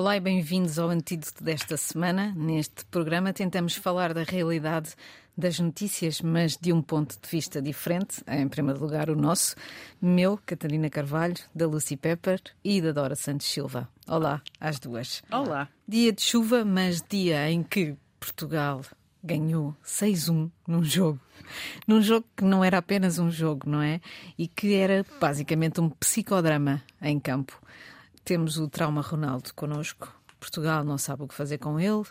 Olá e bem-vindos ao antídoto desta semana. Neste programa tentamos falar da realidade das notícias, mas de um ponto de vista diferente. Em primeiro lugar, o nosso, meu, Catarina Carvalho, da Lucy Pepper e da Dora Santos Silva. Olá, às duas. Olá. Dia de chuva, mas dia em que Portugal ganhou 6-1 num jogo. Num jogo que não era apenas um jogo, não é? E que era basicamente um psicodrama em campo. Temos o trauma Ronaldo connosco. Portugal não sabe o que fazer com ele.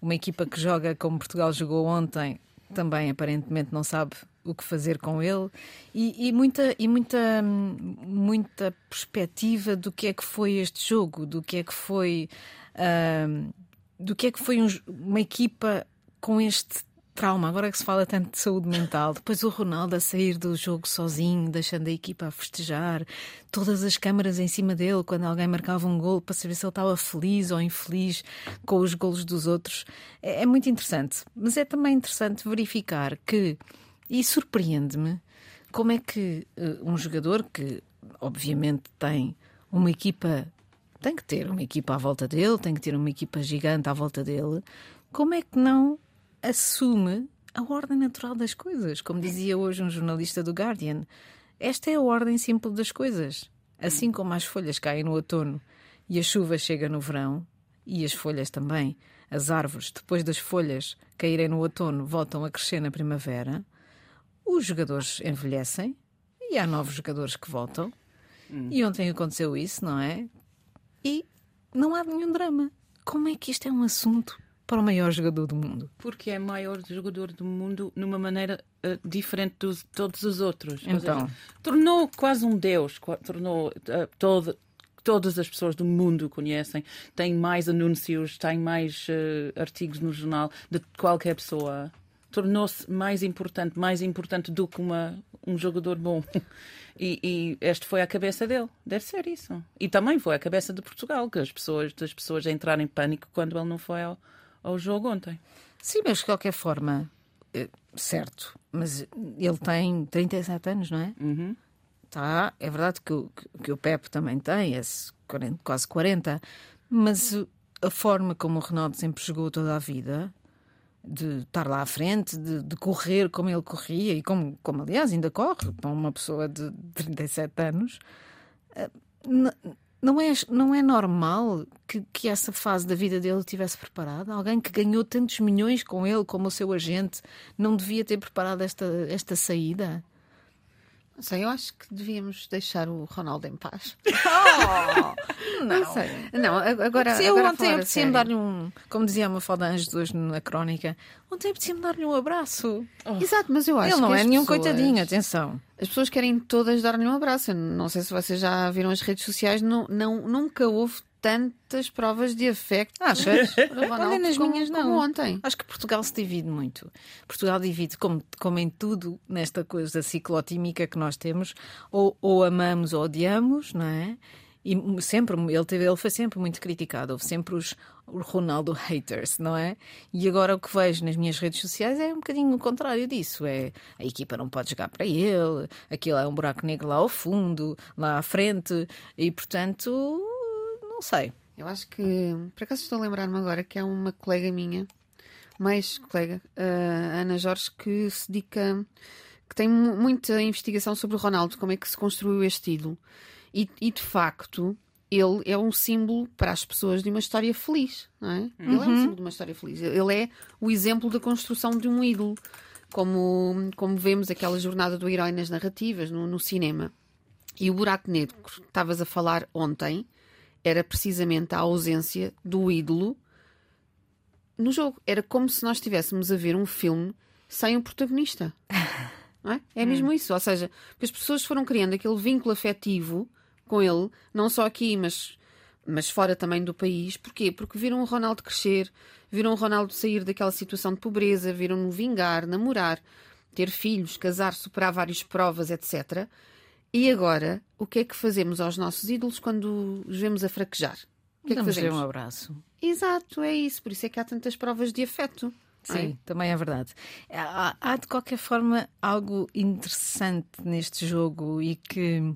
Uma equipa que joga como Portugal jogou ontem também aparentemente não sabe o que fazer com ele e, e, muita e muita muita perspectiva do que é que foi este jogo do que é que foi uh, do que é que foi um, uma equipa com este trauma, agora que se fala tanto de saúde mental, depois o Ronaldo a sair do jogo sozinho, deixando a equipa a festejar, todas as câmaras em cima dele quando alguém marcava um gol para saber se ele estava feliz ou infeliz com os golos dos outros. É, é muito interessante, mas é também interessante verificar que, e surpreende-me, como é que uh, um jogador que obviamente tem uma equipa tem que ter uma equipa à volta dele, tem que ter uma equipa gigante à volta dele. Como é que não assume a ordem natural das coisas. Como dizia hoje um jornalista do Guardian, esta é a ordem simples das coisas. Assim como as folhas caem no outono e a chuva chega no verão, e as folhas também, as árvores, depois das folhas caírem no outono, voltam a crescer na primavera, os jogadores envelhecem e há novos jogadores que voltam. Hum. E ontem aconteceu isso, não é? E não há nenhum drama. Como é que isto é um assunto para o maior jogador do mundo? Porque é o maior jogador do mundo numa maneira uh, diferente de todos os outros. Então. Seja, tornou quase um deus, tornou uh, todo, todas as pessoas do mundo conhecem, tem mais anúncios, tem mais uh, artigos no jornal de qualquer pessoa. Tornou-se mais importante, mais importante do que uma, um jogador bom. E, e, este foi a cabeça dele, deve ser isso. E também foi a cabeça de Portugal, que as pessoas, as pessoas entraram em pânico quando ele não foi ao, ao jogo ontem. Sim, mas de qualquer forma, eh, certo, mas ele tem 37 anos, não é? Uhum. Tá, é verdade que o, que o Pepe também tem, é quase 40, mas a forma como o Ronaldo sempre jogou toda a vida, de estar lá à frente, de, de correr como ele corria, e como, como aliás ainda corre para uma pessoa de 37 anos, eh, não é, não é normal que, que essa fase da vida dele tivesse preparada? Alguém que ganhou tantos milhões com ele como o seu agente não devia ter preparado esta, esta saída? Não sei, eu acho que devíamos deixar o Ronaldo em paz. Oh, não. não sei. Não, agora. Se eu agora ontem apetecia-me dar-lhe um. Como dizia a Mafalda Anjos hoje na crónica, ontem apetecia-me dar-lhe um abraço. Oh. Exato, mas eu acho Ele não é nenhum coitadinho, atenção. As pessoas querem todas dar-lhe um abraço. Eu não sei se vocês já viram as redes sociais, não, não, nunca houve tantas provas de afeto. Achas? Olha, nas como, minhas não. ontem. Acho que Portugal se divide muito. Portugal divide, como, como em tudo, nesta coisa ciclotímica que nós temos, ou, ou amamos ou odiamos, não é? E sempre, ele, teve, ele foi sempre muito criticado. Houve sempre os Ronaldo haters, não é? E agora o que vejo nas minhas redes sociais é um bocadinho o contrário disso. É a equipa não pode jogar para ele, aquilo é um buraco negro lá ao fundo, lá à frente, e portanto sei. Eu acho que, por acaso estou a lembrar-me agora que é uma colega minha, mais colega, uh, Ana Jorge, que se dedica, que tem muita investigação sobre o Ronaldo, como é que se construiu este ídolo. E, e de facto, ele é um símbolo para as pessoas de uma história feliz, não é? Uhum. Ele é um uhum. símbolo de uma história feliz. Ele é o exemplo da construção de um ídolo, como, como vemos aquela jornada do herói nas narrativas, no, no cinema. E o buraco negro que estavas a falar ontem era precisamente a ausência do ídolo no jogo. Era como se nós estivéssemos a ver um filme sem um protagonista. Não é? é mesmo isso. Ou seja, as pessoas foram criando aquele vínculo afetivo com ele, não só aqui, mas, mas fora também do país. Porquê? Porque viram o Ronaldo crescer, viram o Ronaldo sair daquela situação de pobreza, viram-no vingar, namorar, ter filhos, casar, superar várias provas, etc. E agora, o que é que fazemos aos nossos ídolos quando os vemos a fraquejar? O que é que fazemos? um abraço. Exato, é isso. Por isso é que há tantas provas de afeto. Sim, é? também é verdade. Há, há, de qualquer forma algo interessante neste jogo e que,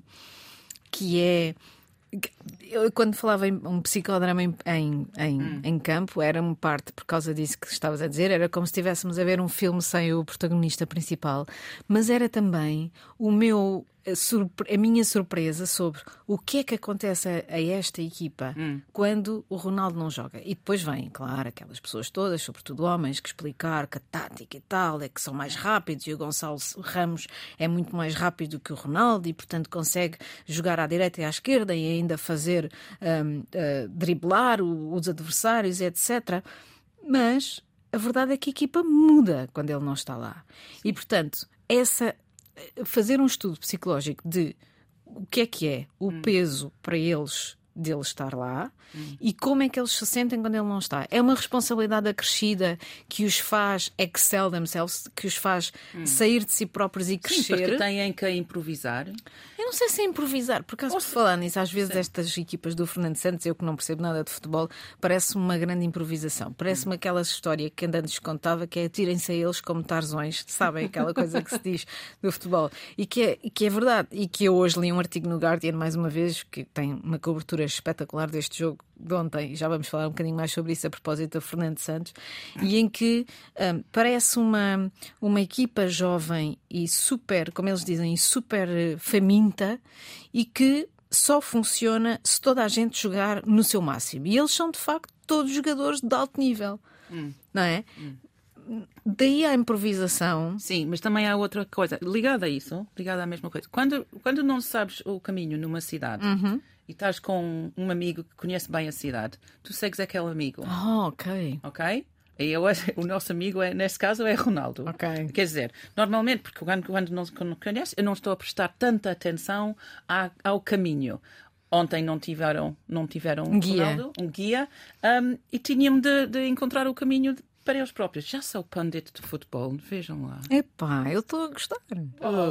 que é Eu, quando falava em um psicodrama em, em, em, Hum. em campo, era uma parte por causa disso que estavas a dizer, era como se estivéssemos a ver um filme sem o protagonista principal, mas era também o meu a, surpre- a minha surpresa sobre o que é que acontece a, a esta equipa Hum. quando o Ronaldo não joga. E depois vêm, claro, aquelas pessoas todas, sobretudo homens, que explicar que a tática e tal é que são mais rápidos e o Gonçalo Ramos é muito mais rápido que o Ronaldo e, portanto, consegue jogar à direita e à esquerda e ainda fazer hum, eh, driblar o- os adversários, etc. Mas a verdade é que a equipa muda quando ele não está lá. E, portanto, essa fazer um estudo psicológico de o que é que é o peso para eles dele estar lá e como é que eles se sentem quando ele não está. É uma responsabilidade acrescida que os faz excel themselves, que os faz sair de si próprios e Sim, crescer. porque têm que improvisar. Não sei se é improvisar, por acaso, por falar nisso, às vezes estas equipas do Fernando Santos, eu que não percebo nada de futebol, parece uma grande improvisação. Parece-me aquela história que antes contava, que é atirem-se a eles como tarzões, sabem? Aquela coisa que se diz do futebol. E que, é, e que é verdade. E que eu hoje li um artigo no Guardian, mais uma vez, que tem uma cobertura espetacular deste jogo de ontem, e já vamos falar um bocadinho mais sobre isso a propósito do Fernando Santos, e em que hum, parece uma, uma equipa jovem e super, como eles dizem, super eh, faminta e que só funciona se toda a gente jogar no seu máximo. E eles são, de facto, todos jogadores de alto nível, não é? Daí a improvisação. Sim, mas também há outra coisa ligada a isso, ligada à mesma coisa. Quando, quando não sabes o caminho numa cidade e estás com um amigo que conhece bem a cidade, tu segues aquele amigo, Oh, ok. ok? E eu, o nosso amigo, é, nesse caso, é Ronaldo. Ok. Quer dizer, normalmente, porque quando, quando não quando não conhece, eu não estou a prestar tanta atenção à- ao caminho. Ontem não tiveram, não tiveram Um guia. Ronaldo, um guia, um, e tinham de, de encontrar o caminho de- para eles próprios. Já sou pundit de futebol, vejam lá. Epá, eu estou a gostar.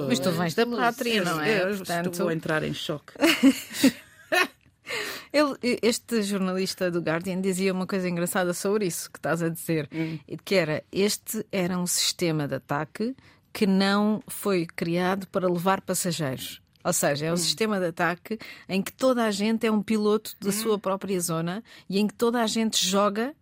Mas tu vens da pátria, não é? Eu Portanto, estou a entrar em choque. Ele, este jornalista do Guardian dizia uma coisa engraçada sobre isso que estás a dizer, que era este era um sistema de ataque que não foi criado para levar passageiros. Ou seja, é um sistema de ataque em que toda a gente é um piloto da sua própria zona e em que toda a gente joga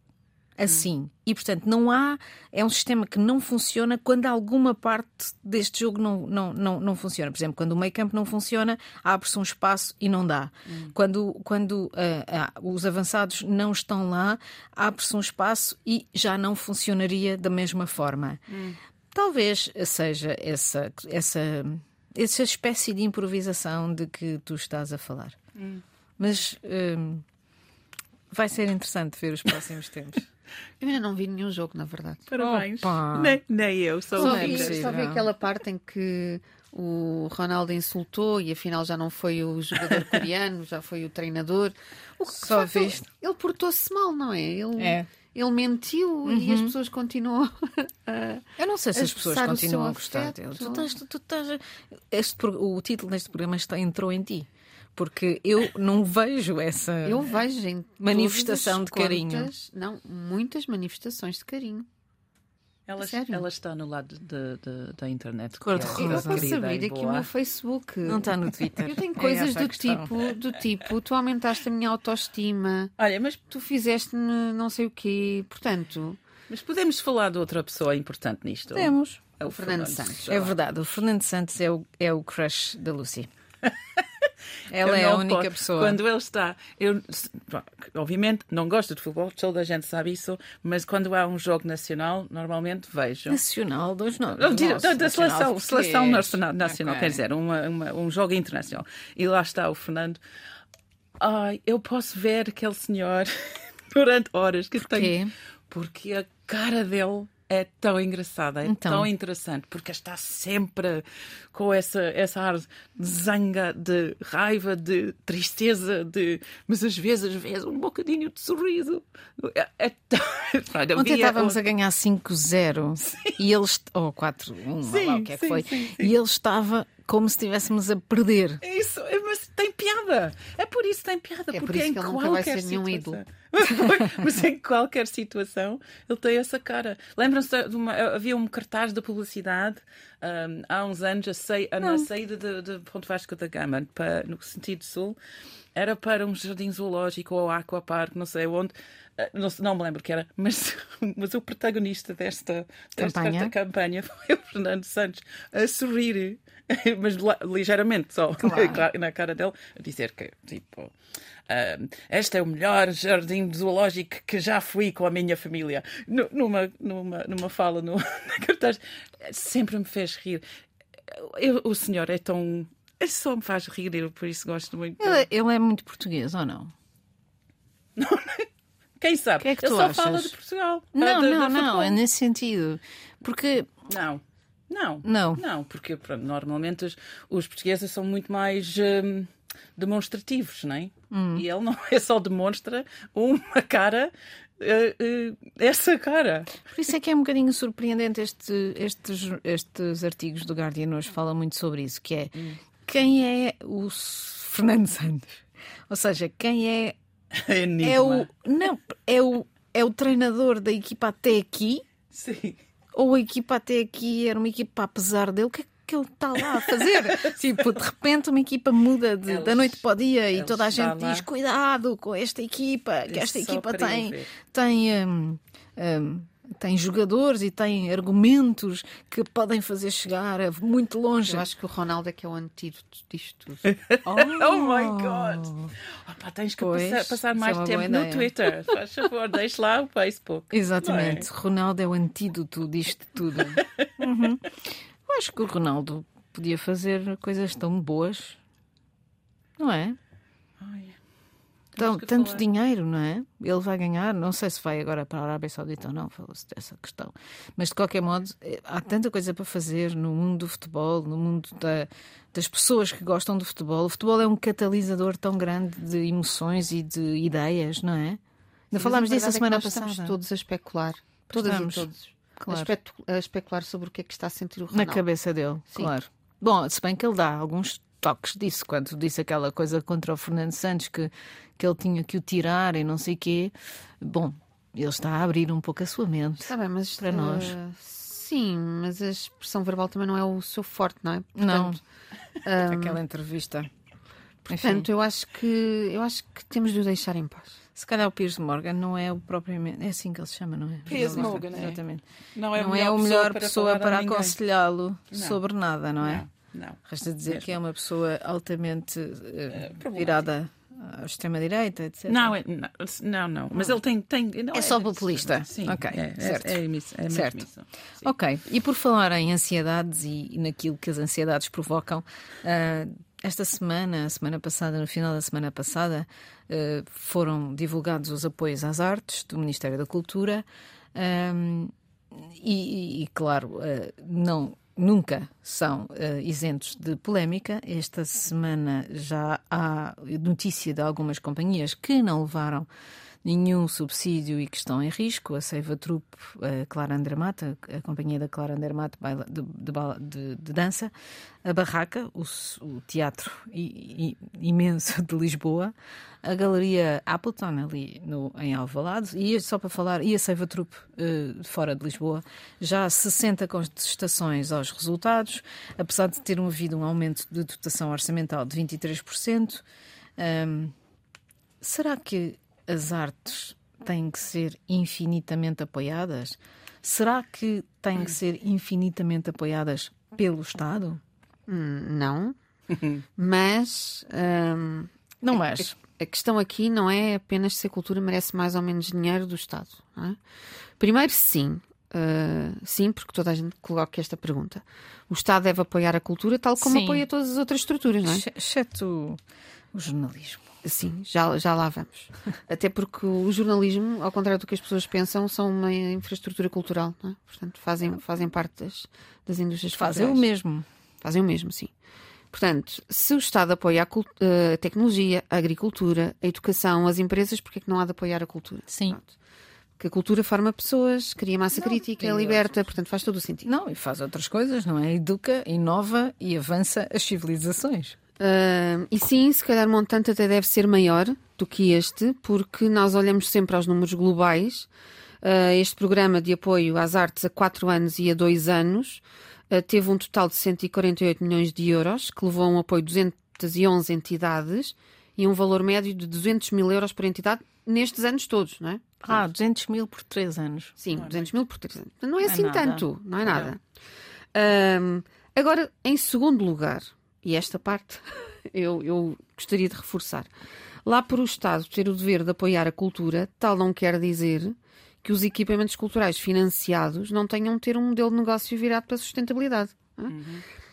assim. E, portanto, não há. É um sistema que não funciona quando alguma parte deste jogo não, não, não, não funciona. Por exemplo, quando o meio campo não funciona, abre-se um espaço e não dá. Quando, quando ah, ah, os avançados não estão lá, abre-se um espaço e já não funcionaria da mesma forma. Talvez seja essa, essa, essa espécie de improvisação de que tu estás a falar. Mas. hum, Vai ser interessante ver os próximos tempos. Eu ainda não vi nenhum jogo, na verdade. Parabéns. Opa. Nem, nem eu, sou Só vi, só vi aquela parte em que o Ronaldo insultou e afinal já não foi o jogador coreano, já foi o treinador. O que, Só facto, ele- viste. Ele portou-se mal, não é? Ele, É. ele mentiu e as pessoas continuam a. Eu não sei se as pessoas continuam a gostar afeto. dele. Tu estás, tu estás- este o título deste programa está, entrou em ti. Porque eu não vejo essa. Eu vejo em Manifestação de carinho. contas- Não, muitas manifestações de carinho. Ela, Sério? ela está no lado de- de- da internet. Cor de é rosa. Eu posso abrir aqui o meu Facebook. Não está no Twitter. Eu tenho É coisas a do questão. tipo, do tipo, tu aumentaste a minha autoestima, Olha, mas, tu fizeste-me não sei o quê, portanto, mas podemos falar de outra pessoa importante nisto. Temos. É o Fernando Fernando Santos. É verdade, o Fernando Santos é o, é o crush da Lucy. Ela é a única posso- pessoa. Quando ele está. Eu, obviamente, não gosto de futebol, toda a gente sabe isso, mas quando há um jogo nacional, normalmente vejo. Nacional dos nomes. Da, da seleção, seleção nacional, nacional Ok. quer dizer, uma, uma- um jogo internacional. E lá está o Fernando. Ai, eu posso ver aquele senhor durante horas que tem. Porque a cara dele é tão engraçada, é Então. tão interessante, porque está sempre com essa, essa ar de zanga, de raiva, de tristeza, de mas às vezes, às vezes, um bocadinho de sorriso. É, é tão... Ontem estávamos a ganhar 5-0 e ele est- ou 4-1, Sim, lá o que é que sim, foi. sim, sim. E ele estava como se estivéssemos a perder. É Isso, é, mas tem piada. É por isso que tem piada. É por porque isso que ele nunca vai ser nenhum situação- mas em qualquer situação ele tem essa cara. Lembram-se de uma. Havia um cartaz de publicidade hum, há uns anos a sei- na saída de, de Ponte Vasco da Gama, para, no sentido sul. Era para um jardim zoológico ou aquapark, não sei onde. Uh, não, não, me lembro que era, mas, mas o protagonista desta, desta campanha. campanha foi o Fernando Santos a sorrir, mas ligeiramente só claro. na cara dele, a dizer que, tipo, Uh, este é o melhor jardim zoológico que já fui com a minha família. numa, numa, numa fala no, na cartaz, sempre me fez rir. Eu, o senhor é tão. Ele só me faz rir, eu por isso gosto muito. Ele, ele é muito português ou não? Não, quem sabe? Que é que ele só achas? fala de Portugal. Não, de, não, não, é nesse sentido. Porque. Não. Não, não, não porque pronto, normalmente os, os portugueses são muito mais hum, demonstrativos, não é? Hum. E ele não é só demonstra uma cara Uh, uh, essa cara. Por isso é que é um bocadinho surpreendente este, estes, estes artigos do Guardian hoje falam muito sobre isso, que é hum. Quem é o Fernando Santos? Ou seja, quem é é o não é o é o treinador da equipa até aqui? Sim. Ou a equipa até aqui era uma equipa apesar dele? O que é que ele está lá a fazer? tipo, de repente uma equipa muda de, da noite para o dia e toda a gente diz: cuidado com esta equipa, que esta equipa tem, tem, um, um, tem jogadores e tem argumentos que podem fazer chegar muito longe. Eu acho que o Ronaldo é que é o antídoto disto tudo. oh, oh my God! Opa, tens que pois, passar, passar é mais é tempo no Twitter. Faz favor, deixe lá o Facebook. Exatamente. É? Ronaldo é o antídoto disto tudo. uhum. Eu acho que o Ronaldo podia fazer coisas tão boas, não é? Ai, então, tanto falar. dinheiro, não é? Ele vai ganhar, não sei se vai agora para a Arábia Saudita ou não, falou-se dessa questão. Mas de qualquer modo, eh, há tanta coisa para fazer no mundo do futebol, no mundo da, das pessoas que gostam do futebol. O futebol é um catalisador tão grande de emoções e de ideias, não é? Ainda falámos disso a semana é passada. Estamos todos a especular, todas estamos. e todos claro. a, especular sobre o que é que está a sentir o Ronaldo. Na cabeça dele, Sim. claro. Bom, se bem que ele dá alguns toques disso, quando disse aquela coisa contra o Fernando Santos, que, que ele tinha que o tirar e não sei o quê. Bom, ele está a abrir um pouco a sua mente está bem, mas, para uh, nós. Sim, mas a expressão verbal também não é o seu forte, não é? Portanto, não. Um, Aquela entrevista. Portanto, Enfim. eu acho que eu acho que temos de o deixar em paz. Se calhar o Piers Morgan não é o propriamente. É assim que ele se chama, não é? Piers Morgan, é. Exatamente. Não é, não é a melhor pessoa para, para aconselhá-lo sobre nada, não é? Não. não. Resta dizer Mesmo. que é uma pessoa altamente uh, virada à extrema-direita, etc. Não, é, não, não, Mas ele tem. tem não, é, é só populista. Sim, ok. É, é certo. É, é, é certo. Isso. Ok. E por falar em ansiedades e, e naquilo que as ansiedades provocam, uh, esta semana, a semana passada, no final da semana passada, foram divulgados os apoios às artes do Ministério da Cultura um, e, e, claro, não nunca são uh, isentos de polémica. Esta semana já há notícia de algumas companhias que não levaram nenhum subsídio e que estão em risco. A Seiva Trupe, a Clara Andermata, a companhia da Clara Andermata de, de, de, dança, a Barraca, o, o teatro i, i, imenso de Lisboa, a Galeria Appleton, ali no, em Alvalade, e só para falar, e a Seiva Trupe, uh, fora de Lisboa, já 60 contestações aos resultados, apesar de ter havido um aumento de dotação orçamental de 23%. Um, será que as artes têm que ser infinitamente apoiadas? Será que têm que ser infinitamente apoiadas pelo Estado? Hum, não. mas. Hum, não mas. A, a, questão aqui não é apenas se a cultura merece mais ou menos dinheiro do Estado. É? Primeiro, sim. Uh, sim, porque toda a gente coloca esta pergunta. O Estado deve apoiar a cultura tal como sim. apoia todas as outras estruturas, não é? Exceto o jornalismo. Sim, já, já lá vamos. Até porque o jornalismo, ao contrário do que as pessoas pensam, são uma infraestrutura cultural, é? Portanto, fazem, fazem parte das, das indústrias Fazem culturais. o mesmo. Fazem o mesmo, sim. Portanto, se o Estado apoia a, a tecnologia, a agricultura, a educação, as empresas, porque é que não há de apoiar a cultura? Sim. Pronto. Porque a cultura forma pessoas, cria massa não, crítica, liberta, portanto faz todo o sentido. Não, e faz outras coisas, não é? Educa, inova e avança as civilizações. Uh, e sim, se calhar o montante até deve ser maior do que este, porque nós olhamos sempre aos números globais. Uh, este programa de apoio às artes a 4 anos e a 2 anos uh, teve um total de 148 milhões de euros, que levou a um apoio de 211 entidades e um valor médio de 200 mil euros por entidade nestes anos todos, não é? Ah, 200 mil por 3 anos. Sim, 200 mil por 3 anos. Não é é assim nada. tanto, não é nada. Ahm, agora, em segundo lugar, e esta parte eu, eu gostaria de reforçar, lá por o Estado ter o dever de apoiar a cultura, tal não quer dizer que os equipamentos culturais financiados não tenham de ter um modelo de negócio virado para a sustentabilidade. é?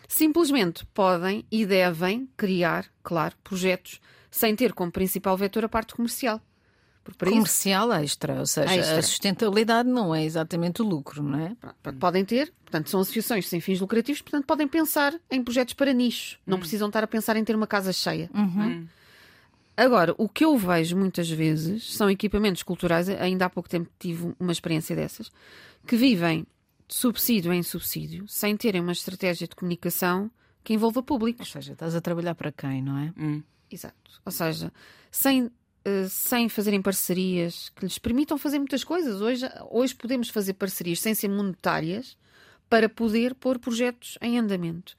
Simplesmente podem e devem criar, claro, projetos sem ter como principal vetor a parte comercial. Para isso Comercial extra, ou seja, Extra. a sustentabilidade não é exatamente o lucro, não é? Podem ter, portanto, são associações sem fins lucrativos, portanto, podem pensar em projetos para nichos. Não precisam estar a pensar em ter uma casa cheia. não é? Agora, o que eu vejo muitas vezes são equipamentos culturais, ainda há pouco tempo tive uma experiência dessas, que vivem de subsídio em subsídio, sem terem uma estratégia de comunicação que envolva Ou públicos. seja, estás a trabalhar para quem, não é? Exato. Ou seja, sem, sem fazerem parcerias que lhes permitam fazer muitas coisas. Hoje, hoje podemos fazer parcerias sem ser monetárias para poder pôr projetos em andamento.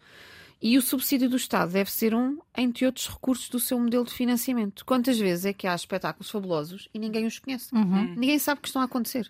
E o subsídio do Estado deve ser um, entre outros recursos, do seu modelo de financiamento. Quantas vezes é que há espetáculos fabulosos e ninguém os conhece? Ninguém sabe que estão a acontecer.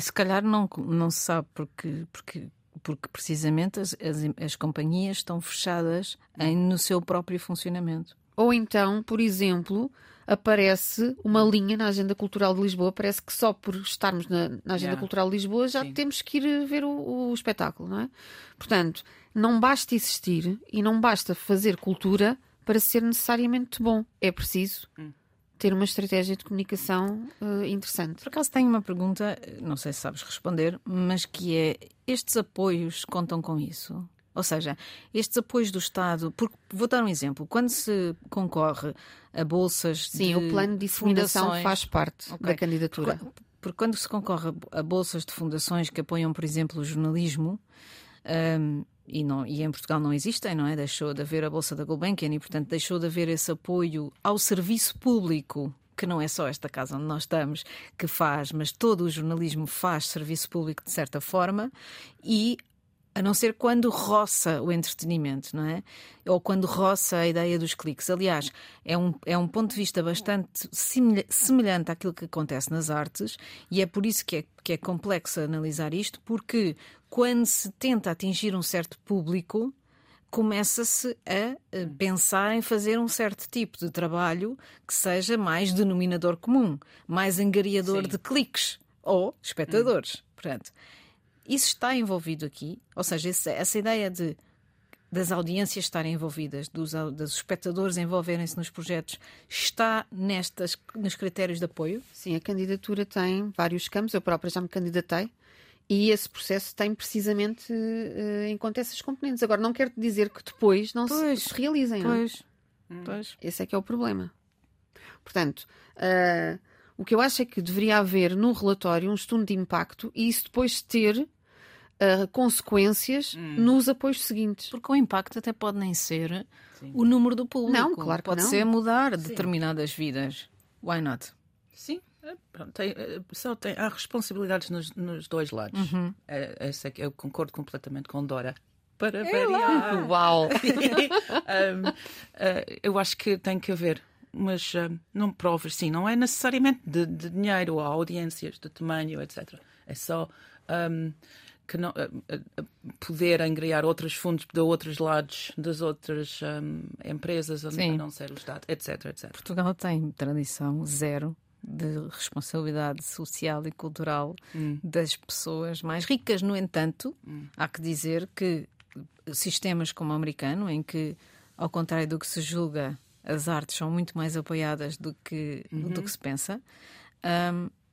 Se calhar não, não se sabe porque, porque, porque precisamente as, as, as companhias estão fechadas em, no seu próprio funcionamento. Ou então, por exemplo, aparece uma linha na Agenda Cultural de Lisboa. Parece que só por estarmos na, na Agenda Yeah. Cultural de Lisboa já Sim. temos que ir ver o, o espetáculo, não é? Portanto, não basta existir e não basta fazer cultura para ser necessariamente bom. É preciso ter uma estratégia de comunicação eh, interessante. Por acaso tenho uma pergunta, não sei se sabes responder, mas que é: estes apoios contam com isso? Ou seja, estes apoios do Estado, porque vou dar um exemplo, quando se concorre a bolsas Sim, o plano de disseminação fundações- faz parte Ok. da candidatura. Porque, porque quando se concorre a bolsas de fundações que apoiam, por exemplo, o jornalismo, hum, e, não, e em Portugal não existem, não é? Deixou de haver a Bolsa da Gulbenkian e, portanto, deixou de haver esse apoio ao serviço público, que não é só esta casa onde nós estamos que faz, mas todo o jornalismo faz serviço público de certa forma, e a não ser quando roça o entretenimento, não é? Ou quando roça a ideia dos cliques. Aliás, é um, é um ponto de vista bastante semelha- semelhante àquilo que acontece nas artes, e é por isso que é, que é complexo analisar isto, porque quando se tenta atingir um certo público, começa-se a eh, pensar em fazer um certo tipo de trabalho que seja mais denominador comum, mais angariador Sim. de cliques ou espectadores. Portanto, isso está envolvido aqui, ou seja, esse- essa ideia de das audiências estarem envolvidas, dos, dos espectadores envolverem-se nos projetos, está nestas, nos critérios de apoio? Sim, a candidatura tem vários campos. Eu própria já me candidatei. E esse processo tem precisamente eh, em conta essas componentes. Agora, não quero dizer que depois não se, Pois, se realizem. não é? Pois, pois. Esse é que é o problema. Portanto, ah, o que eu acho é que deveria haver no relatório um estudo de impacto e isso depois ter ah, consequências nos apoios seguintes. Porque o impacto até pode nem ser o número do público. Não, claro que Pode não. ser mudar determinadas vidas. Why not? Sim, é, pronto, tem, é, só tem, há responsabilidades nos, nos dois lados. É, essa é que eu concordo completamente com Dora. Para variar. Uau! Um, uh, eu acho que tem que haver, mas um, não provas, sim, não é necessariamente de, de dinheiro ou audiências, de tamanho, etc. É só um, que não, poder angriar outros fundos de outros lados, das outras um, empresas, a Sim. não ser o Estado, etc, etc. Portugal tem tradição zero de responsabilidade social e cultural das pessoas mais ricas. No entanto, há que dizer que sistemas como o americano, em que, ao contrário do que se julga, as artes são muito mais apoiadas do que, do que se pensa,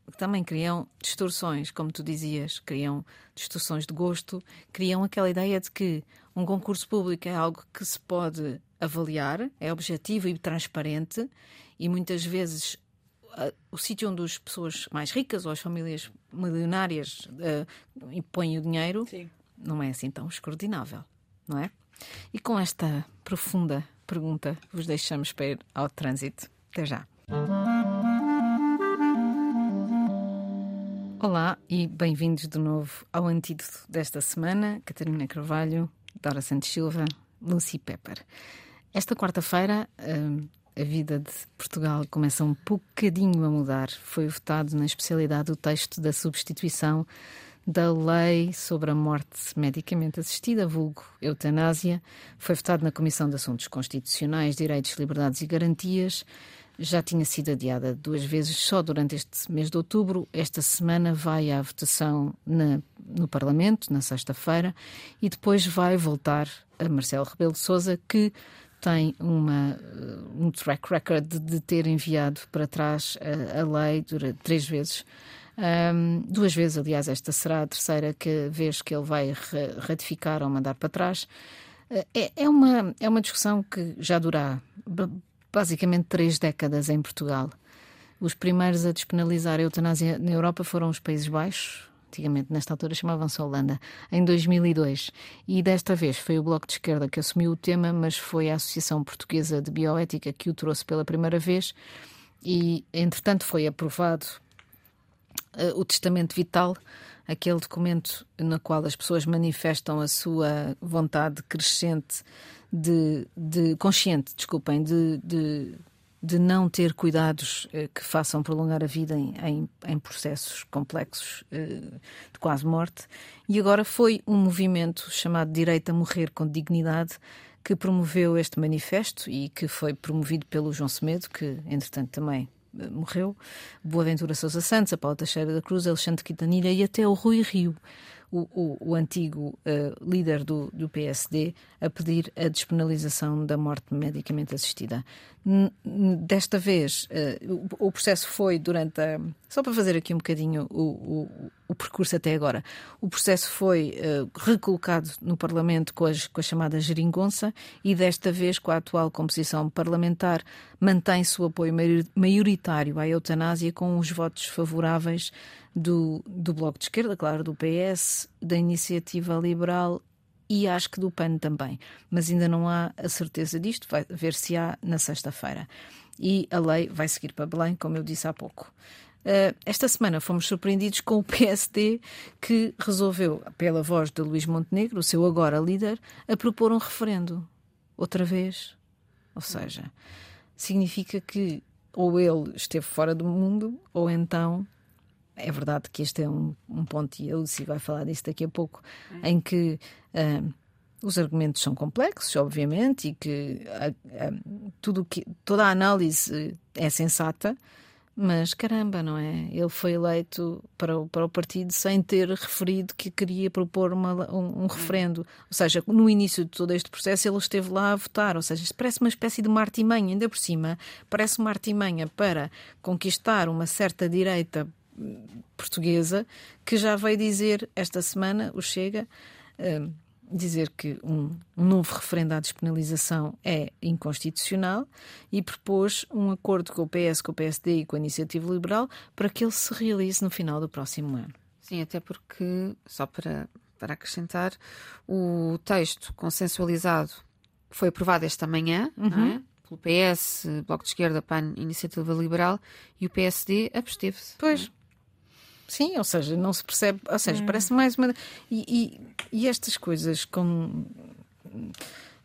hum, também criam distorções, como tu dizias, criam distorções de gosto, criam aquela ideia de que um concurso público é algo que se pode avaliar, é objetivo e transparente, e muitas vezes a- o sítio onde as pessoas mais ricas ou as famílias milionárias põem o dinheiro Sim. não é assim tão escrutinável, não é? E com esta profunda pergunta, vos deixamos para ir ao trânsito. Até já. Olá e bem-vindos de novo ao antídoto desta semana. Catarina Carvalho, Dora Santos Silva, Lucy Pepper. Esta quarta-feira hum, a vida de Portugal começa um bocadinho a mudar. Foi votado na especialidade o texto da substituição da lei sobre a morte medicamente assistida, vulgo eutanásia. Foi votado na Comissão de Assuntos Constitucionais, Direitos, Liberdades e Garantias. Já tinha sido adiada duas vezes só durante este mês de outubro. Esta semana vai à votação na, no Parlamento, na sexta-feira, e depois vai voltar a Marcelo Rebelo de Souza, que tem uma, um track record de, ter enviado para trás a, a lei durante três vezes. Um, duas vezes, aliás, esta será a terceira que, vez que ele vai ratificar ou mandar para trás. É, é, uma, é uma discussão que já dura basicamente três décadas em Portugal. Os primeiros a despenalizar a eutanásia na Europa foram os Países Baixos, antigamente nesta altura chamavam-se Holanda, em 2002. E desta vez foi o Bloco de Esquerda que assumiu o tema, mas foi a Associação Portuguesa de Bioética que o trouxe pela primeira vez. E, entretanto, foi aprovado uh, o Testamento Vital, aquele documento no qual as pessoas manifestam a sua vontade crescente de, de consciente, desculpem, de, de, de não ter cuidados uh, que façam prolongar a vida em, em, em processos complexos uh, de quase morte. E agora foi um movimento chamado Direito a Morrer com Dignidade que promoveu este manifesto e que foi promovido pelo João Semedo, que entretanto também morreu, Boaventura Sousa Santos, a Paula Teixeira da Cruz, Alexandre Quintanilha e até o Rui Rio, o, o, o antigo uh, líder do, do, PSD, a pedir a despenalização da morte medicamente assistida. Desta vez, uh, o, o, processo foi durante a. Só para fazer aqui um bocadinho o, o percurso até agora. O processo foi uh, recolocado no Parlamento com, as, com a chamada geringonça e desta vez, com a atual composição parlamentar, mantém-se o apoio maioritário à eutanásia com os votos favoráveis do, do Bloco de Esquerda, claro, do PS, da Iniciativa Liberal e acho que do PAN também. Mas ainda não há a certeza disto, vai ver se há na sexta-feira. E a lei vai seguir para Belém, como eu disse há pouco. Uh, esta semana fomos surpreendidos com o PSD que resolveu, pela voz de Luís Montenegro, o seu agora líder, a propor um referendo. Outra vez. Ou seja, significa que ou ele esteve fora do mundo, ou então é verdade que este é um, um ponto, e a Lucy vai falar disso daqui a pouco, hum. em que uh, os argumentos são complexos, obviamente, e que uh, uh, tudo que, toda a análise é sensata, mas caramba, não é? Ele foi eleito para o, para o partido sem ter referido que queria propor uma, um, um, referendo. Ou seja, no início de todo este processo ele esteve lá a votar. Ou seja, isto parece uma espécie de uma artimanha, ainda por cima, parece uma artimanha para conquistar uma certa direita portuguesa que já veio dizer esta semana, o Chega, uh, dizer que um, um, novo referendo à despenalização é inconstitucional e propôs um acordo com o PS, com o PSD e com a Iniciativa Liberal para que ele se realize no final do próximo ano. Sim, até porque, só para, para acrescentar, o texto consensualizado foi aprovado esta manhã, uhum. não é? pelo PS, Bloco de Esquerda, PAN, Iniciativa Liberal e o PSD absteve-se. Pois. Sim, ou seja, não se percebe, ou seja, hum. parece mais uma. E, e, e, estas coisas com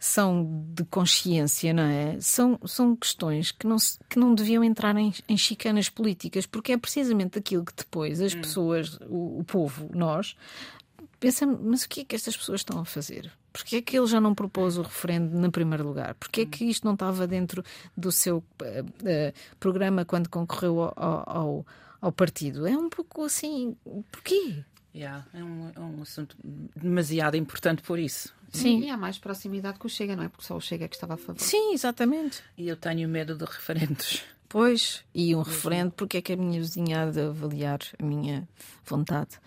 são de consciência, não é? São, são questões que não, que não deviam entrar em, em chicanas políticas, porque é precisamente aquilo que depois as hum. pessoas, o, o povo, nós, pensamos, mas o que é que estas pessoas estão a fazer? Porquê é que ele já não propôs o referendo no primeiro lugar? Porquê é que isto não estava dentro do seu uh, uh, programa quando concorreu ao, ao, ao partido. É um pouco assim, porquê? Yeah, é, um, é um assunto demasiado importante por isso. Sim. E há mais proximidade com o Chega, não é? Porque só o Chega é que estava a favor. Sim, exatamente. E eu tenho medo de referendos. Pois, e um referendo, porque é que a minha vizinha há de avaliar a minha vontade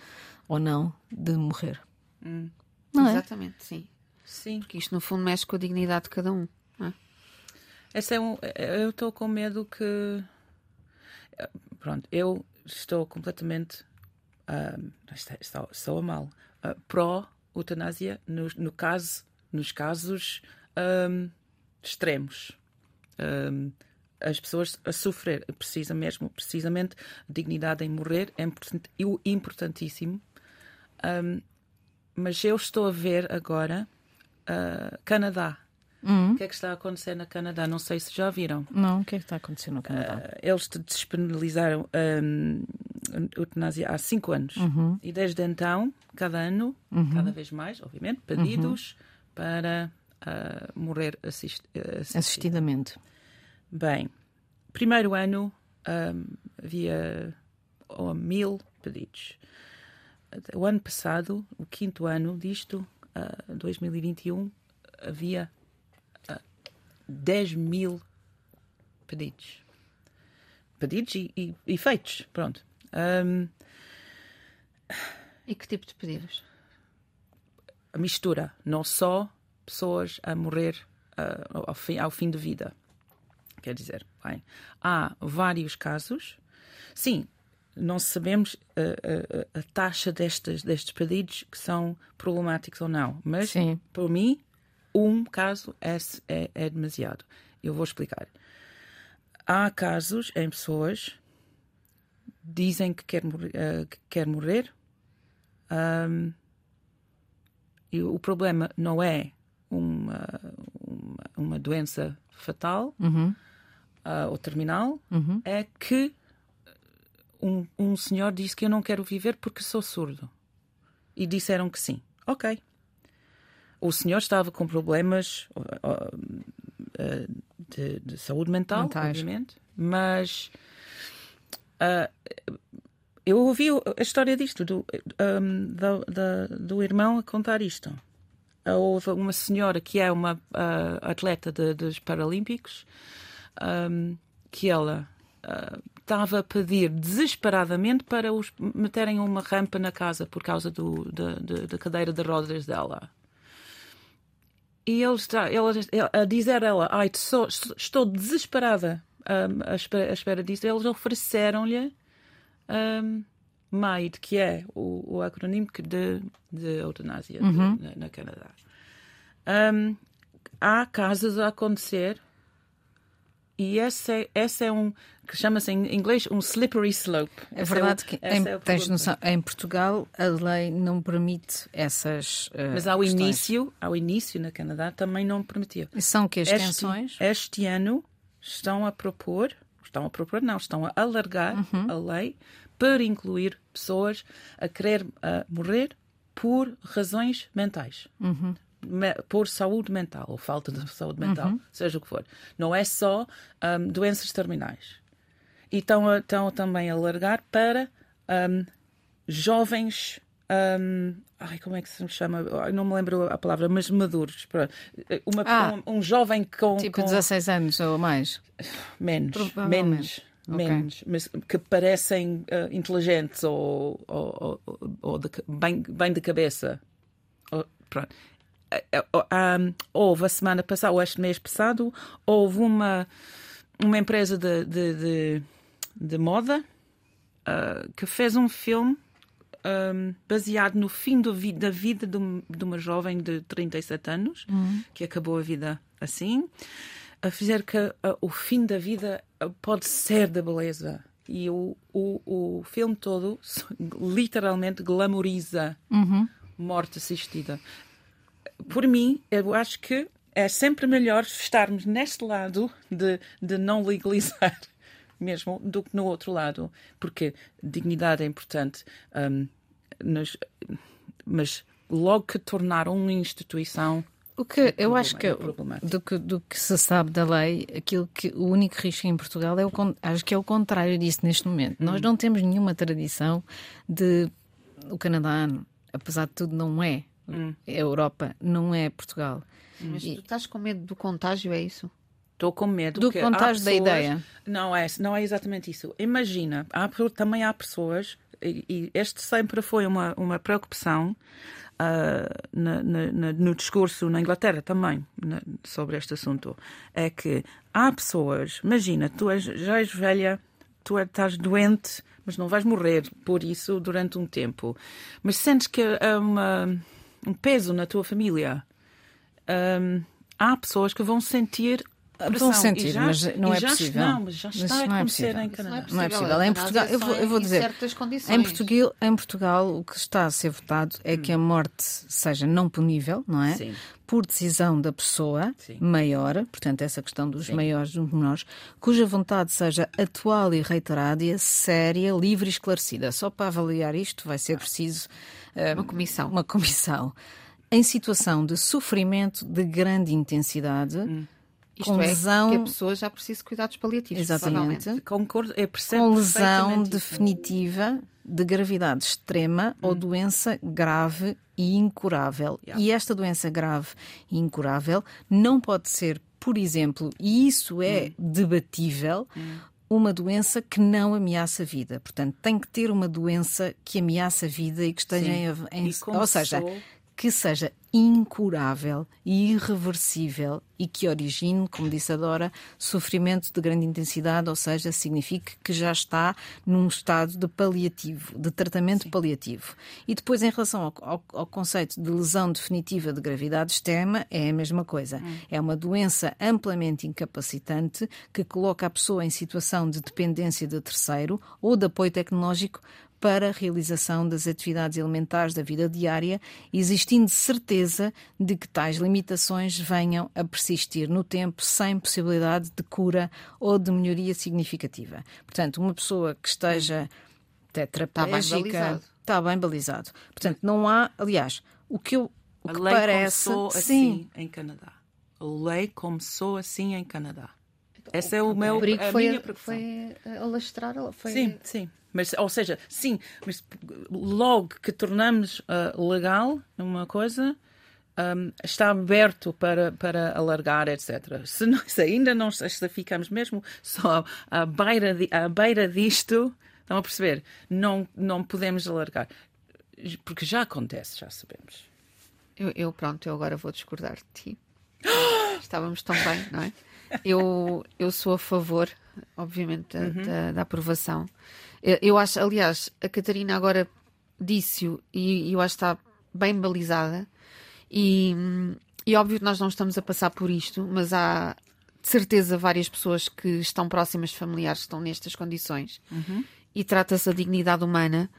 ou não de morrer? Hum. Não é? Exatamente, sim. Sim. Porque isto, no fundo, mexe com a dignidade de cada um. Não é? Esse é um, eu estou com medo que pronto, eu estou completamente, uh, estou, estou a mal, uh, pró-eutanásia no, no caso, nos casos um, extremos. Um, as pessoas a sofrer precisa mesmo, precisamente, dignidade em morrer é importantíssimo. Um, mas eu estou a ver agora uh, Canadá. O que é que está a acontecer no Canadá? Não sei se já viram. Não, o que é que está acontecendo no Canadá? Uh, eles despenalizaram um, a eutanásia há cinco anos. Uhum. E desde então, cada ano, Uhum. cada vez mais, obviamente, pedidos para uh, morrer assist, assistidamente. Assistidamente. Bem, primeiro ano um, havia oh, mil pedidos. O ano passado, o quinto ano disto, uh, 2021, havia 10 mil pedidos. Pedidos e, e, e feitos, pronto. Um, E que tipo de pedidos? a mistura, não só pessoas a morrer uh, ao, fim, ao fim de vida. Quer dizer, bem, há vários casos. Sim, não sabemos uh, uh, a taxa destes, destes pedidos que são problemáticos ou não, mas Sim. para mim, um caso é, é, é demasiado. Eu vou explicar. Há casos em pessoas dizem que quer uh, que quer morrer um, e o problema não é uma, uma, uma doença fatal Uhum. uh, ou terminal, Uhum. é que um, um senhor disse que eu não quero viver porque sou surdo. E disseram que sim. Ok. O senhor estava com problemas uh, de, de saúde mental, Mentais. obviamente, mas uh, eu ouvi a história disto, do, um, do, da- do irmão a contar isto. Houve uma senhora que é uma uh, atleta de- dos Paralímpicos um, que ela uh, estava a pedir desesperadamente para os meterem uma rampa na casa por causa do, da cadeira de rodas dela. E ele está, ela, a dizer ela, ai, sou- estou desesperada um, à, espera, à espera disso. Eles ofereceram-lhe um, MAID, que é o, o acronimo que de, de eutanásia de- na, na Canadá. Um, há casos a acontecer e esse é, esse é um que chama-se em inglês um slippery slope. É Esse verdade que em, é tens noção, em Portugal a lei não permite essas. eh, Mas ao questões. início, ao início na Canadá também não permitia. E São que as Este, extensões? este ano estão a propor, estão a propor, não, estão a alargar Uhum. a lei para incluir pessoas a querer ah, morrer por razões mentais. Uhum. Por saúde mental ou falta de saúde mental, Uhum. seja o que for. Não é só ahm, doenças terminais. E estão, a- estão também a alargar para ahm, jovens. ahm, ai, como é que se chama? Ai, não me lembro a palavra, mas maduros. Uma- Ah. um, um jovem com. Tipo com 16 anos ou mais? menos, menos, menos, mas que parecem ah, inteligentes ou, ou, ou, ou de- bem, bem de cabeça. Pronto. Ah, ah, ah, houve a semana passada, ou este mês passado, houve uma, uma empresa de, de, de, de moda ah, que fez um filme um, baseado no fim vi- da vida de, um- de uma jovem de 37 anos, que acabou a vida assim, a dizer que ah, o fim da vida ah, pode ser da beleza. E o, o, o filme todo literalmente glamoriza morte assistida. Por mim, eu acho que é sempre melhor estarmos neste lado de, de não legalizar mesmo do que no outro lado, porque dignidade é importante, hum, nos- mas logo que tornaram uma instituição O que eu acho que, é do que do que se sabe da lei, aquilo que o único risco em Portugal é o acho que é o contrário disso neste momento. Hum. Nós não temos nenhuma tradição de o Canadá, apesar de tudo, não é. Hum. A Europa não é Portugal. Mas tu estás com medo do contágio, é isso? Estou com medo Do contágio da pessoas- ideia. Não é, não é exatamente isso. Imagina, há, também há pessoas, e, e este sempre foi uma, uma preocupação ah, na- na- na- no discurso na Inglaterra também na- sobre este assunto. É que há pessoas, imagina, tu és, já és velha, tu é- estás doente, mas não vais morrer por isso durante um tempo. Mas sentes que há uma, um peso na tua família hum, há pessoas que vão sentir pressão. sentir, já, mas não é possível. Não, mas já está a não é acontecer possível. em Canadá. Não é possível. Em Portugal, eu vou, eu vou dizer, em Portugal, em Portugal, o que está a ser votado é que a morte seja não punível, não é? Sim. Por decisão da pessoa Sim. maior, portanto, essa questão dos maiores dos menores, cuja vontade seja atual e reiterada, séria, livre e esclarecida. Só para avaliar isto vai ser preciso eh, Uma comissão. uma comissão. Em situação de sofrimento de grande intensidade, Isto com é, lesão- que a pessoa já precisa de cuidados paliativos. exatamente, Concordo, percebo com lesão definitiva de gravidade extrema ou doença grave e incurável. Yeah. E esta doença grave e incurável não pode ser, por exemplo, e isso é debatível, uma doença que não ameaça a vida. Portanto, tem que ter uma doença que ameaça a vida e que esteja Sim. em, em ou seja, que seja incurável e irreversível e que origine, como disse a Dora, sofrimento de grande intensidade, ou seja, signifique que já está num estado de paliativo, de tratamento paliativo. E depois, em relação ao, ao- ao conceito de lesão definitiva de gravidade extrema, é a mesma coisa. É uma doença amplamente incapacitante que coloca a pessoa em situação de dependência de terceiro ou de apoio tecnológico para a realização das atividades elementares da vida diária, existindo certeza de que tais limitações venham a persistir no tempo sem possibilidade de cura ou de melhoria significativa. Portanto, uma pessoa que esteja tetraplégica balizado. está bem balizado. Portanto, não há, aliás, o que eu o A que lei parece, começou sim, assim em Canadá. A lei começou assim em Canadá. Essa é o meu, a foi, minha preocupação. foi eh, alastrar. Foi... Sim, sim. Mas, ou seja, sim, mas logo que tornamos ah, legal uma coisa, ahm, está aberto para, para alargar, etc. Se, ainda não se ficamos mesmo só à beira, di- à beira disto, estão a perceber? Não, não podemos alargar. Porque já acontece, já sabemos. Eu, eu, pronto, eu agora vou discordar de ti. Estávamos tão bem, não é? Eu, eu sou a favor, obviamente, da, da- da aprovação. Eu, acho, aliás, a Catarina agora disse-o e, eu acho que está bem balizada. E, e óbvio que nós não estamos a passar por isto, mas há de certeza várias pessoas que estão próximas de familiares que estão nestas condições. E trata-se da dignidade humana.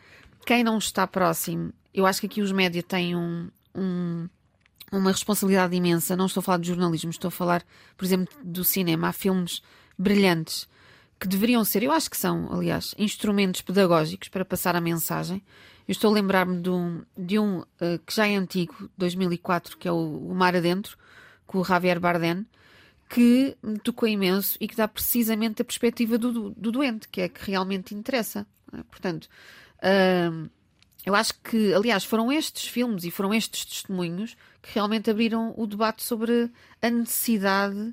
Quem não está próximo, eu acho que aqui os média têm um- um, uma responsabilidade imensa. Não estou a falar de jornalismo, estou a falar, por exemplo, do cinema. Há filmes brilhantes que deveriam ser, eu acho que são, aliás, instrumentos pedagógicos para passar a mensagem. Eu estou a lembrar-me de um, de um eh, que já é antigo, 2004, que é o, o Mar Adentro, com o Javier Bardem, que me tocou imenso e que dá precisamente a perspectiva do, do, do doente, que é que realmente interessa. é? Portanto, hum, eu acho que, aliás, foram estes filmes e foram estes testemunhos que realmente abriram o debate sobre a necessidade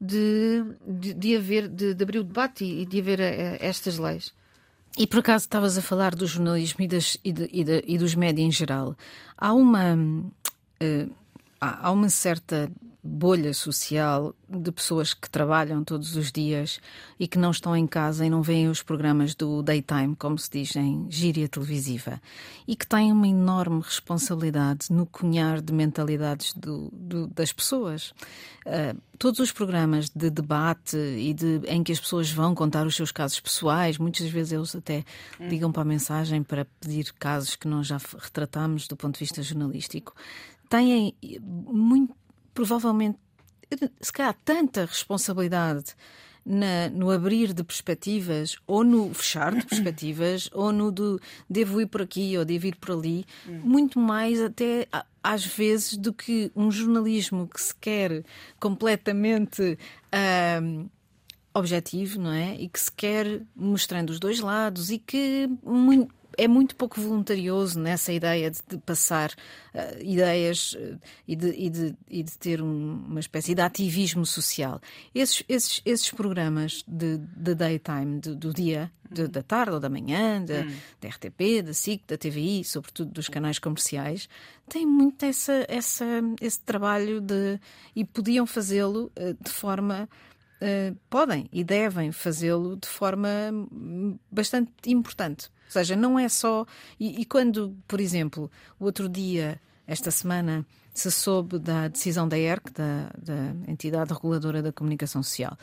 de, de, de haver, de, de abrir o debate e de haver eh, estas leis. E por acaso estavas a falar do jornalismo e, das- e de- e de- e dos médias em geral. Há uma, eh, há uma certa bolha social de pessoas que trabalham todos os dias e que não estão em casa e não veem os programas do daytime, como se diz em gíria televisiva, e que têm uma enorme responsabilidade no cunhar de mentalidades do- do- das pessoas. Uh, todos os programas de debate e de, em que as pessoas vão contar os seus casos pessoais, muitas vezes eles até ligam para a mensagem para pedir casos que nós já retratámos do ponto de vista jornalístico, têm eh, muito, provavelmente, se calhar, tanta responsabilidade na- no abrir de perspectivas, ou no fechar de perspectivas, ou no do devo ir por aqui ou devo ir por ali, muito mais até às vezes do que um jornalismo que se quer completamente ahm, objetivo, não é? E que se quer mostrando os dois lados e que mui- é muito pouco voluntarioso nessa ideia de, de passar ah, ideias ah, e, de, e de- e de ter um- uma espécie de ativismo social. Esses, esses, esses programas de, daytime, do dia, de- da tarde ou da manhã, da, da RTP, da SIC, da TVI, sobretudo dos canais comerciais, têm muito essa, essa, esse trabalho de. e podiam fazê-lo ah, de forma. Uh, podem e devem fazê-lo de forma hum, bastante importante. Ou seja, não é só. E, e quando, por exemplo, o outro dia esta semana se soube da decisão da ERC, da, da, entidade reguladora da comunicação social,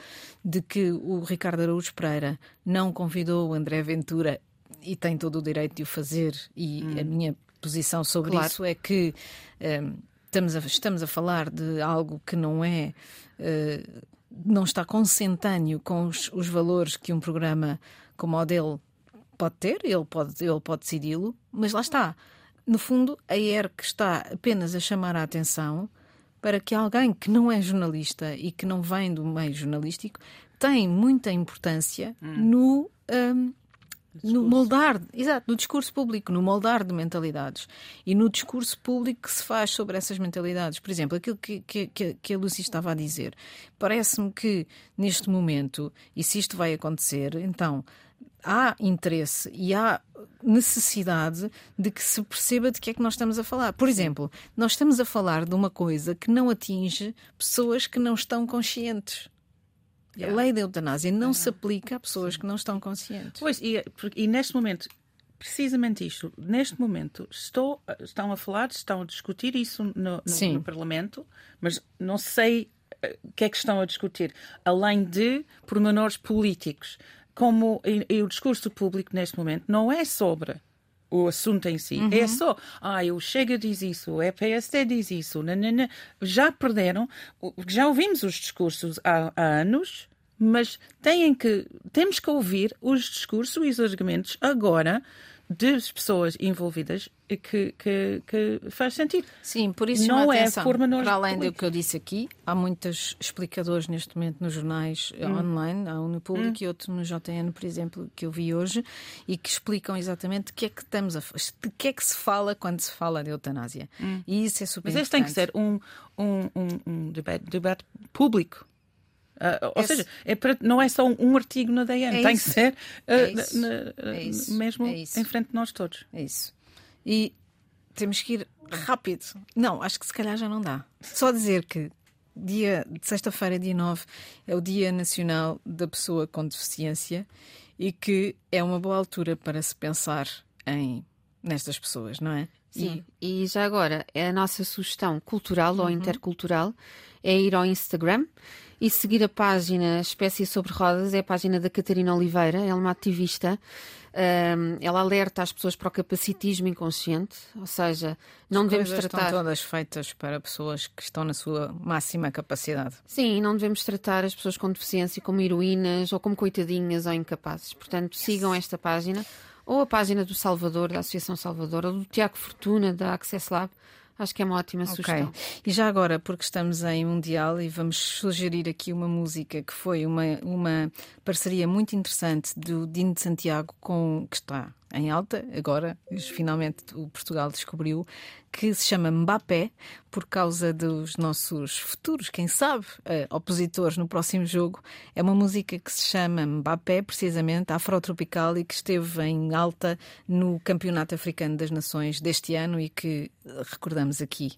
de que o Ricardo Araújo Pereira não convidou o André Ventura e tem todo o direito de o fazer, e hum. a minha posição sobre claro. isso é que um, estamos, a, estamos a falar de algo que não é. Uh, não está consentâneo com os, os valores que um programa como o dele pode ter, ele pode, ele pode decidi-lo, mas lá está. No fundo, a ERC está apenas a chamar a atenção para que alguém que não é jornalista e que não vem do meio jornalístico tem muita importância hum. no um, no moldar, exato, no discurso público, no moldar de mentalidades e no discurso público que se faz sobre essas mentalidades. Por exemplo, aquilo que, que, que a Lucy estava a dizer, parece-me que neste momento, e se isto vai acontecer, então há interesse e há necessidade de que se perceba de que é que nós estamos a falar. Por exemplo, nós estamos a falar de uma coisa que não atinge pessoas que não estão conscientes. A lei da eutanásia não se aplica a pessoas Sim. que não estão conscientes. Pois, e, e neste momento, precisamente isto, neste momento, estou, estão a falar, estão a discutir isso no, no, no Parlamento, mas não sei eh, o que é que estão a discutir, além de pormenores políticos. Como e, e o discurso público neste momento não é sobre o assunto em si. É uhum. É só, ah, o Chega diz isso, o EPST diz isso, nanana. já perderam, já ouvimos os discursos há, há anos, mas têm que, temos que ouvir os discursos e os argumentos agora das pessoas envolvidas que, que, que, faz sentido. Sim, por isso não é forma Para além do que eu disse aqui, há muitos explicadores neste momento nos jornais eh, hum. online, há um no Público hum. e outro no JN, por exemplo, que eu vi hoje, e que explicam exatamente de que é que estamos a de que é que se fala quando se fala de eutanásia. Hum. E isso é super Mas este tem que ser um, um, um, um debate, debate público Uh, ou Esse... seja, é para, não é só um, artigo na DN, é tem isso. que ser uh, é na, é mesmo é em frente de nós todos. É isso. E temos que ir rápido. Não, acho que se calhar já não dá. Só dizer que dia de sexta-feira, dia 9, é o Dia Nacional da Pessoa com Deficiência e que é uma boa altura para se pensar em nestas pessoas, não é? Sim, e, e já agora, é a nossa sugestão cultural uhum. ou intercultural é ir ao Instagram e seguir a página Espécie sobre Rodas, é a página da Catarina Oliveira, ela é uma ativista. Um, ela alerta as pessoas para o capacitismo inconsciente, ou seja, não as devemos tratar. Estão todas feitas para pessoas que estão na sua máxima capacidade. Sim, não devemos tratar as pessoas com deficiência como heroínas ou como coitadinhas ou incapazes. Portanto, sigam esta página ou a página do Salvador, da Associação Salvador, ou do Tiago Fortuna, da Access Lab. Acho que é uma ótima okay. sugestão. E já agora, porque estamos em Mundial e vamos sugerir aqui uma música que foi uma, uma parceria muito interessante do Dino de Santiago com que está em alta, agora, finalmente o Portugal descobriu, que se chama Mbappé, por causa dos nossos futuros, quem sabe, uh, opositores no próximo jogo. É uma música que se chama Mbappé, precisamente, afrotropical, e que esteve em alta no Campeonato Africano das Nações deste ano e que recordamos aqui